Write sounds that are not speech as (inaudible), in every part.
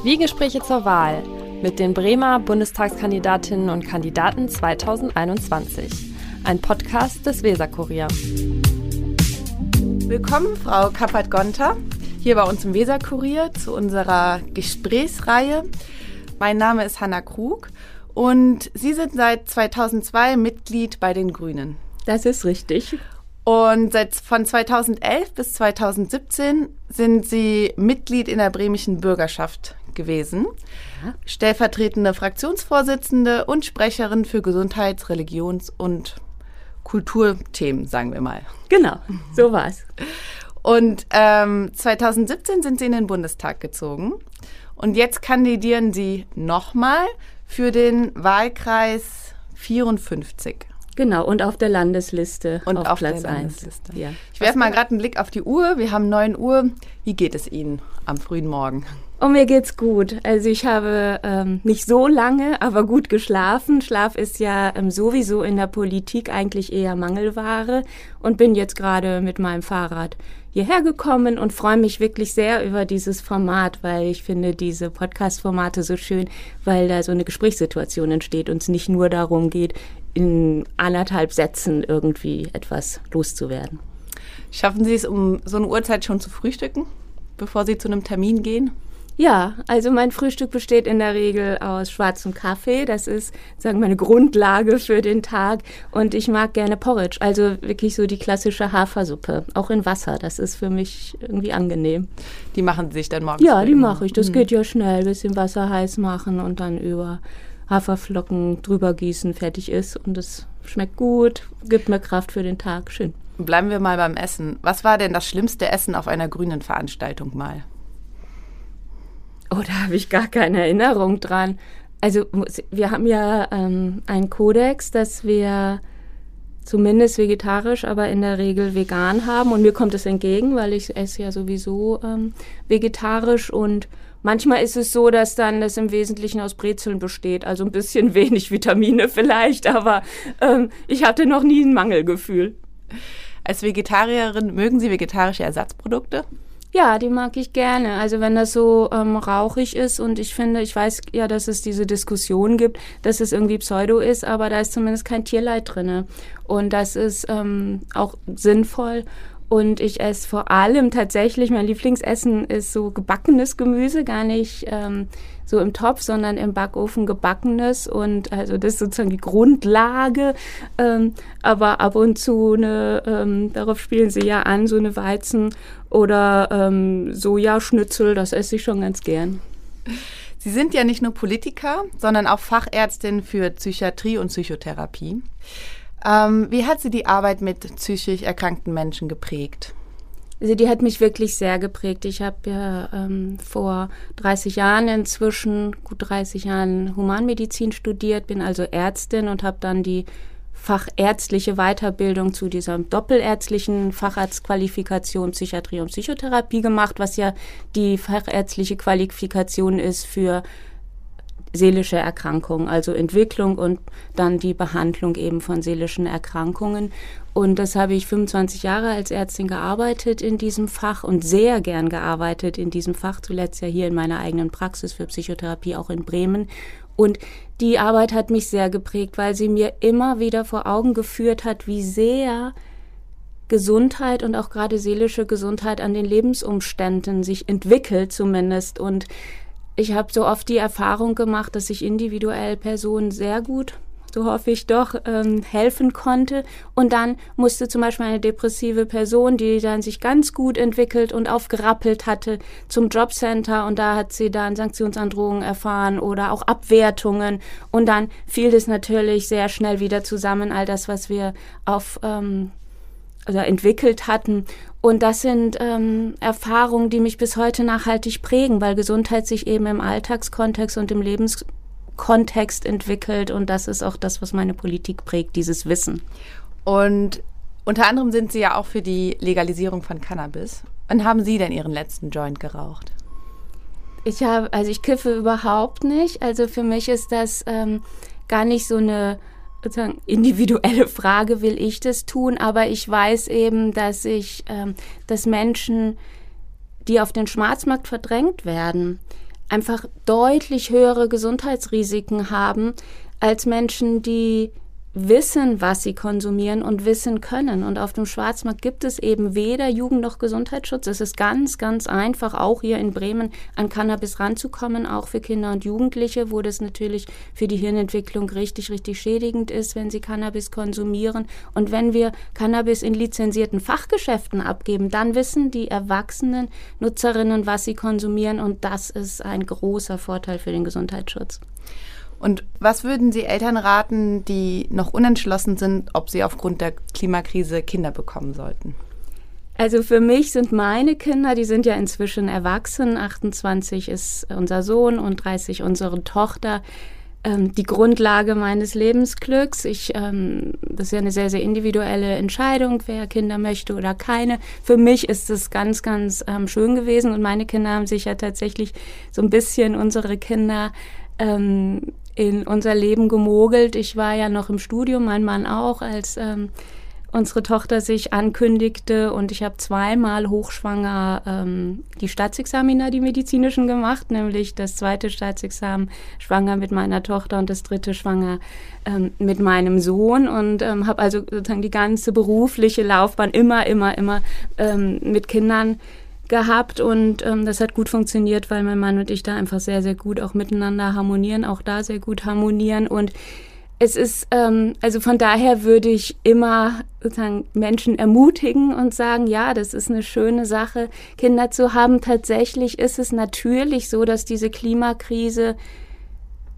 Zwiegespräche zur Wahl mit den Bremer Bundestagskandidatinnen und Kandidaten 2021. Ein Podcast des Weserkurier. Willkommen, Frau Kappert-Gonter, hier bei uns im Weserkurier zu unserer Gesprächsreihe. Mein Name ist Hanna Krug und Sie sind seit 2002 Mitglied bei den Grünen. Das ist richtig. Und seit, von 2011 bis 2017 sind Sie Mitglied in der bremischen Bürgerschaft gewesen, ja. stellvertretende Fraktionsvorsitzende und Sprecherin für Gesundheits-, Religions- und Kulturthemen, sagen wir mal. Genau, so war's. Und ähm, 2017 sind Sie in den Bundestag gezogen. Und jetzt kandidieren Sie nochmal für den Wahlkreis 54. Genau, und auf der Landesliste und auf, auf Platz 1. Ja. Ich werfe mal gerade einen Blick auf die Uhr. Wir haben 9 Uhr. Wie geht es Ihnen am frühen Morgen? Oh, mir geht's gut. Also ich habe ähm, nicht so lange, aber gut geschlafen. Schlaf ist ja ähm, sowieso in der Politik eigentlich eher Mangelware und bin jetzt gerade mit meinem Fahrrad hierher gekommen und freue mich wirklich sehr über dieses Format, weil ich finde diese Podcast-Formate so schön, weil da so eine Gesprächssituation entsteht und es nicht nur darum geht, in anderthalb Sätzen irgendwie etwas loszuwerden. Schaffen Sie es, um so eine Uhrzeit schon zu frühstücken, bevor Sie zu einem Termin gehen? Ja, also mein Frühstück besteht in der Regel aus schwarzem Kaffee. Das ist, sagen meine Grundlage für den Tag. Und ich mag gerne Porridge, also wirklich so die klassische Hafersuppe, auch in Wasser. Das ist für mich irgendwie angenehm. Die machen Sie sich dann morgens? Ja, die mache ich. Das mhm. geht ja schnell. Bisschen Wasser heiß machen und dann über Haferflocken drüber gießen, fertig ist. Und es schmeckt gut, gibt mir Kraft für den Tag. Schön. Bleiben wir mal beim Essen. Was war denn das schlimmste Essen auf einer grünen Veranstaltung mal? Oh, da habe ich gar keine Erinnerung dran. Also wir haben ja ähm, einen Kodex, dass wir zumindest vegetarisch, aber in der Regel vegan haben. Und mir kommt es entgegen, weil ich esse ja sowieso ähm, vegetarisch und Manchmal ist es so, dass dann das im Wesentlichen aus Brezeln besteht, also ein bisschen (laughs) wenig Vitamine vielleicht, aber ähm, ich hatte noch nie ein Mangelgefühl. Als Vegetarierin mögen Sie vegetarische Ersatzprodukte? Ja, die mag ich gerne. Also wenn das so ähm, rauchig ist und ich finde, ich weiß ja, dass es diese Diskussion gibt, dass es irgendwie Pseudo ist, aber da ist zumindest kein Tierleid drinne und das ist ähm, auch sinnvoll und ich esse vor allem tatsächlich, mein Lieblingsessen ist so gebackenes Gemüse, gar nicht ähm, so im Topf, sondern im Backofen gebackenes. Und also das ist sozusagen die Grundlage. Ähm, aber ab und zu eine, ähm, darauf spielen sie ja an, so eine Weizen- oder ähm, Sojaschnitzel, das esse ich schon ganz gern. Sie sind ja nicht nur Politiker, sondern auch Fachärztin für Psychiatrie und Psychotherapie. Ähm, wie hat sie die Arbeit mit psychisch erkrankten Menschen geprägt? Also die hat mich wirklich sehr geprägt. Ich habe ja ähm, vor 30 Jahren inzwischen, gut 30 Jahren Humanmedizin studiert, bin also Ärztin und habe dann die fachärztliche Weiterbildung zu dieser doppelärztlichen Facharztqualifikation Psychiatrie und Psychotherapie gemacht, was ja die fachärztliche Qualifikation ist für seelische Erkrankungen, also Entwicklung und dann die Behandlung eben von seelischen Erkrankungen. Und das habe ich 25 Jahre als Ärztin gearbeitet in diesem Fach und sehr gern gearbeitet in diesem Fach, zuletzt ja hier in meiner eigenen Praxis für Psychotherapie auch in Bremen. Und die Arbeit hat mich sehr geprägt, weil sie mir immer wieder vor Augen geführt hat, wie sehr Gesundheit und auch gerade seelische Gesundheit an den Lebensumständen sich entwickelt zumindest und ich habe so oft die Erfahrung gemacht, dass ich individuell Personen sehr gut, so hoffe ich doch, ähm, helfen konnte. Und dann musste zum Beispiel eine depressive Person, die dann sich ganz gut entwickelt und aufgerappelt hatte, zum Jobcenter und da hat sie dann Sanktionsandrohungen erfahren oder auch Abwertungen. Und dann fiel das natürlich sehr schnell wieder zusammen, all das, was wir auf ähm, oder entwickelt hatten. Und das sind ähm, Erfahrungen, die mich bis heute nachhaltig prägen, weil Gesundheit sich eben im Alltagskontext und im Lebenskontext entwickelt. Und das ist auch das, was meine Politik prägt, dieses Wissen. Und unter anderem sind Sie ja auch für die Legalisierung von Cannabis. Wann haben Sie denn Ihren letzten Joint geraucht? Ich habe, also ich kiffe überhaupt nicht. Also für mich ist das ähm, gar nicht so eine sozusagen individuelle Frage, will ich das tun, aber ich weiß eben, dass ich, ähm, dass Menschen, die auf den Schwarzmarkt verdrängt werden, einfach deutlich höhere Gesundheitsrisiken haben als Menschen, die wissen, was sie konsumieren und wissen können. Und auf dem Schwarzmarkt gibt es eben weder Jugend- noch Gesundheitsschutz. Es ist ganz, ganz einfach, auch hier in Bremen an Cannabis ranzukommen, auch für Kinder und Jugendliche, wo das natürlich für die Hirnentwicklung richtig, richtig schädigend ist, wenn sie Cannabis konsumieren. Und wenn wir Cannabis in lizenzierten Fachgeschäften abgeben, dann wissen die erwachsenen Nutzerinnen, was sie konsumieren. Und das ist ein großer Vorteil für den Gesundheitsschutz. Und was würden Sie Eltern raten, die noch unentschlossen sind, ob sie aufgrund der Klimakrise Kinder bekommen sollten? Also für mich sind meine Kinder, die sind ja inzwischen erwachsen, 28 ist unser Sohn und 30 unsere Tochter, ähm, die Grundlage meines Lebensglücks. Ich, ähm, das ist ja eine sehr, sehr individuelle Entscheidung, wer Kinder möchte oder keine. Für mich ist es ganz, ganz ähm, schön gewesen und meine Kinder haben sich ja tatsächlich so ein bisschen unsere Kinder ähm, in unser Leben gemogelt. Ich war ja noch im Studium, mein Mann auch, als ähm, unsere Tochter sich ankündigte und ich habe zweimal hochschwanger ähm, die Staatsexamina, die medizinischen gemacht, nämlich das zweite Staatsexamen schwanger mit meiner Tochter und das dritte schwanger ähm, mit meinem Sohn und ähm, habe also sozusagen die ganze berufliche Laufbahn immer, immer, immer ähm, mit Kindern gehabt und ähm, das hat gut funktioniert, weil mein Mann und ich da einfach sehr, sehr gut auch miteinander harmonieren, auch da sehr gut harmonieren und es ist, ähm, also von daher würde ich immer sozusagen Menschen ermutigen und sagen, ja, das ist eine schöne Sache, Kinder zu haben. Tatsächlich ist es natürlich so, dass diese Klimakrise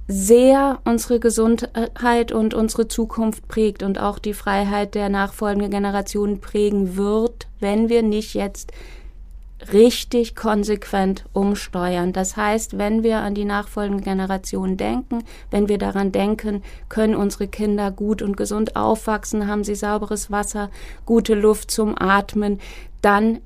sehr unsere Gesundheit und unsere Zukunft prägt und auch die Freiheit der nachfolgenden Generationen prägen wird, wenn wir nicht jetzt richtig konsequent umsteuern. Das heißt, wenn wir an die nachfolgende Generation denken, wenn wir daran denken, können unsere Kinder gut und gesund aufwachsen, haben sie sauberes Wasser, gute Luft zum Atmen, dann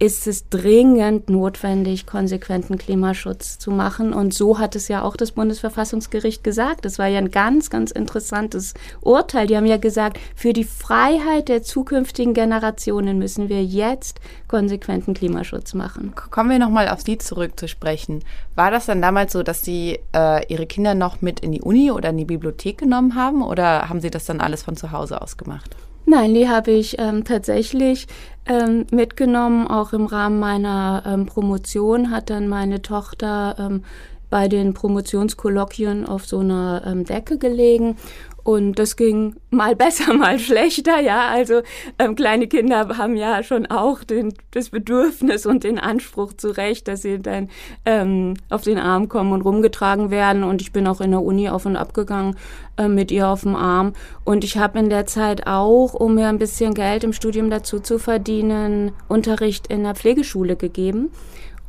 ist es dringend notwendig, konsequenten Klimaschutz zu machen. Und so hat es ja auch das Bundesverfassungsgericht gesagt. Das war ja ein ganz, ganz interessantes Urteil. Die haben ja gesagt, für die Freiheit der zukünftigen Generationen müssen wir jetzt konsequenten Klimaschutz machen. Kommen wir nochmal auf Sie zurück zu sprechen. War das dann damals so, dass Sie äh, Ihre Kinder noch mit in die Uni oder in die Bibliothek genommen haben oder haben Sie das dann alles von zu Hause aus gemacht? Nein, die habe ich ähm, tatsächlich ähm, mitgenommen. Auch im Rahmen meiner ähm, Promotion hat dann meine Tochter ähm, bei den Promotionskolloquien auf so einer ähm, Decke gelegen und das ging mal (laughs) besser, mal schlechter, ja. Also ähm, kleine Kinder haben ja schon auch den, das Bedürfnis und den Anspruch zu Recht, dass sie dann ähm, auf den Arm kommen und rumgetragen werden. Und ich bin auch in der Uni auf und ab gegangen äh, mit ihr auf dem Arm. Und ich habe in der Zeit auch, um mir ein bisschen Geld im Studium dazu zu verdienen, Unterricht in der Pflegeschule gegeben.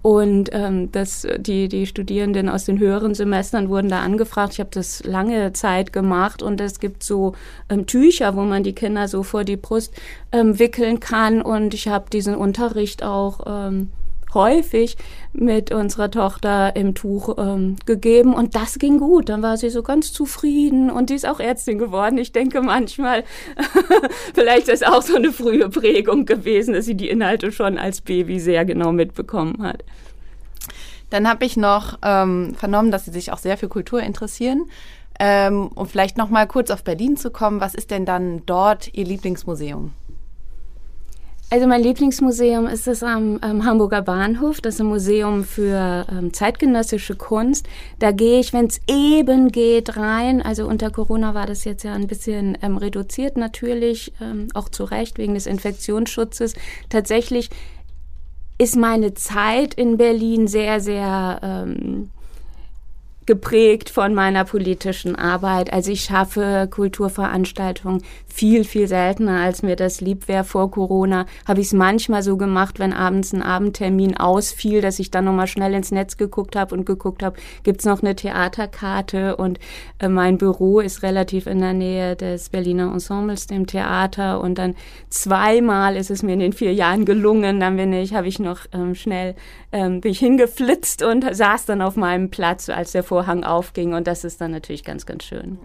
Und ähm, das, die, die Studierenden aus den höheren Semestern wurden da angefragt. Ich habe das lange Zeit gemacht und es gibt so ähm, Tücher, wo man die Kinder so vor die Brust ähm, wickeln kann. Und ich habe diesen Unterricht auch ähm, häufig mit unserer Tochter im Tuch ähm, gegeben und das ging gut. Dann war sie so ganz zufrieden und die ist auch Ärztin geworden. Ich denke manchmal, (laughs) vielleicht ist auch so eine frühe Prägung gewesen, dass sie die Inhalte schon als Baby sehr genau mitbekommen hat. Dann habe ich noch ähm, vernommen, dass Sie sich auch sehr für Kultur interessieren. Ähm, um vielleicht noch mal kurz auf Berlin zu kommen, was ist denn dann dort Ihr Lieblingsmuseum? Also mein Lieblingsmuseum ist es am, am Hamburger Bahnhof. Das ist ein Museum für ähm, zeitgenössische Kunst. Da gehe ich, wenn es eben geht, rein. Also unter Corona war das jetzt ja ein bisschen ähm, reduziert natürlich, ähm, auch zu Recht wegen des Infektionsschutzes. Tatsächlich ist meine Zeit in Berlin sehr, sehr ähm, geprägt von meiner politischen Arbeit. Also ich schaffe Kulturveranstaltungen viel, viel seltener, als mir das lieb wäre vor Corona. Habe ich es manchmal so gemacht, wenn abends ein Abendtermin ausfiel, dass ich dann nochmal schnell ins Netz geguckt habe und geguckt habe, gibt's noch eine Theaterkarte und äh, mein Büro ist relativ in der Nähe des Berliner Ensembles, dem Theater und dann zweimal ist es mir in den vier Jahren gelungen, dann bin ich, habe ich noch ähm, schnell, ähm, bin ich hingeflitzt und saß dann auf meinem Platz, als der Vorhang aufging und das ist dann natürlich ganz, ganz schön.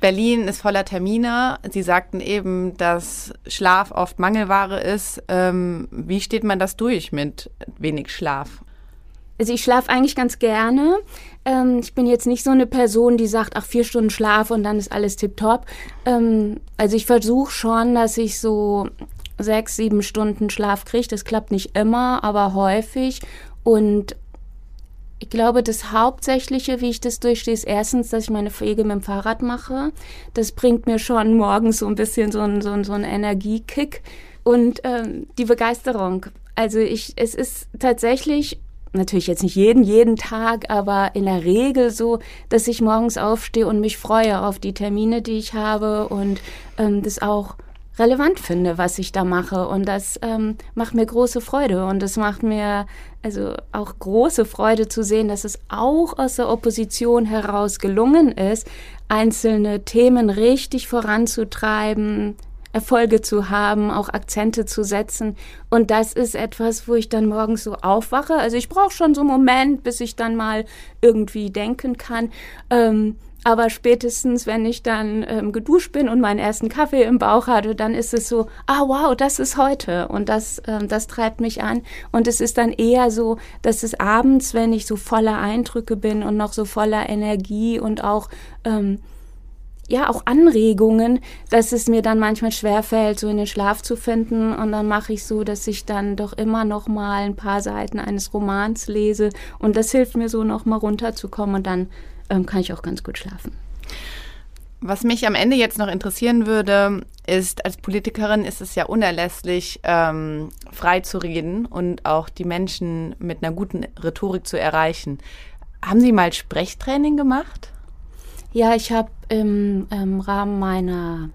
Berlin ist voller Termine. Sie sagten eben, dass Schlaf oft Mangelware ist. Ähm, wie steht man das durch mit wenig Schlaf? Also ich schlafe eigentlich ganz gerne. Ähm, ich bin jetzt nicht so eine Person, die sagt, ach, vier Stunden Schlaf und dann ist alles tipptopp. Ähm, also ich versuche schon, dass ich so sechs, sieben Stunden Schlaf kriege. Das klappt nicht immer, aber häufig. Und ich glaube, das Hauptsächliche, wie ich das durchstehe, ist erstens, dass ich meine Pflege mit dem Fahrrad mache. Das bringt mir schon morgens so ein bisschen so ein, so ein, so ein Energiekick und ähm, die Begeisterung. Also ich, es ist tatsächlich natürlich jetzt nicht jeden, jeden Tag, aber in der Regel so, dass ich morgens aufstehe und mich freue auf die Termine, die ich habe und ähm, das auch relevant finde, was ich da mache. Und das ähm, macht mir große Freude. Und es macht mir also auch große Freude zu sehen, dass es auch aus der Opposition heraus gelungen ist, einzelne Themen richtig voranzutreiben, Erfolge zu haben, auch Akzente zu setzen. Und das ist etwas, wo ich dann morgens so aufwache. Also ich brauche schon so einen Moment, bis ich dann mal irgendwie denken kann. Ähm, aber spätestens, wenn ich dann ähm, geduscht bin und meinen ersten Kaffee im Bauch hatte, dann ist es so, ah wow, das ist heute und das, ähm, das treibt mich an. Und es ist dann eher so, dass es abends, wenn ich so voller Eindrücke bin und noch so voller Energie und auch ähm, ja auch Anregungen, dass es mir dann manchmal schwerfällt, so in den Schlaf zu finden. Und dann mache ich so, dass ich dann doch immer noch mal ein paar Seiten eines Romans lese. Und das hilft mir so noch mal runterzukommen. Und dann ähm, kann ich auch ganz gut schlafen. Was mich am Ende jetzt noch interessieren würde, ist, als Politikerin ist es ja unerlässlich, ähm, frei zu reden und auch die Menschen mit einer guten Rhetorik zu erreichen. Haben Sie mal Sprechtraining gemacht? Ja, ich habe im, im Rahmen meiner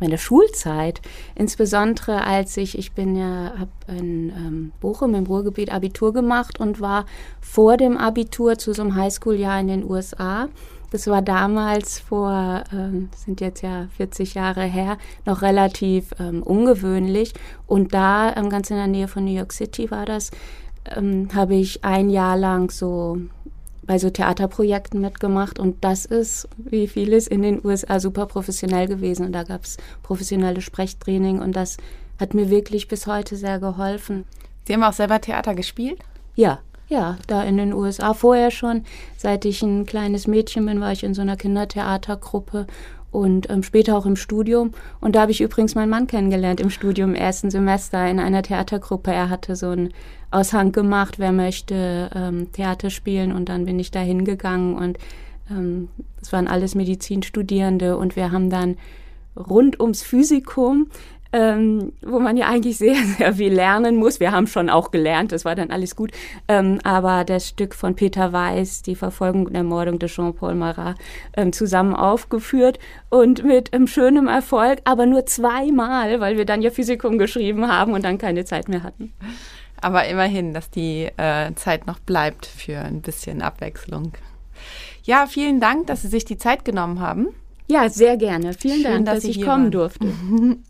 meiner Schulzeit, insbesondere als ich, ich bin ja, habe in ähm, Bochum im Ruhrgebiet Abitur gemacht und war vor dem Abitur zu so einem Highschool-Jahr in den USA. Das war damals vor, ähm, sind jetzt ja 40 Jahre her, noch relativ ähm, ungewöhnlich. Und da, ähm, ganz in der Nähe von New York City war das, ähm, habe ich ein Jahr lang so bei so Theaterprojekten mitgemacht und das ist, wie vieles in den USA, super professionell gewesen und da gab es professionelle Sprechtraining und das hat mir wirklich bis heute sehr geholfen. Sie haben auch selber Theater gespielt? Ja, ja, da in den USA vorher schon. Seit ich ein kleines Mädchen bin, war ich in so einer Kindertheatergruppe und ähm, später auch im Studium. Und da habe ich übrigens meinen Mann kennengelernt im Studium im ersten Semester in einer Theatergruppe. Er hatte so einen Aushang gemacht, wer möchte ähm, Theater spielen und dann bin ich da hingegangen und ähm, es waren alles Medizinstudierende und wir haben dann rund ums Physikum ähm, wo man ja eigentlich sehr, (laughs) sehr viel lernen muss. Wir haben schon auch gelernt, das war dann alles gut. Ähm, aber das Stück von Peter Weiß, die Verfolgung und Ermordung de Jean-Paul Marat, ähm, zusammen aufgeführt und mit ähm, schönem Erfolg, aber nur zweimal, weil wir dann ja Physikum geschrieben haben und dann keine Zeit mehr hatten. Aber immerhin, dass die äh, Zeit noch bleibt für ein bisschen Abwechslung. Ja, vielen Dank, dass Sie sich die Zeit genommen haben. Ja, sehr gerne. Vielen Schön, Dank, dass, dass ich kommen waren. durfte. (laughs)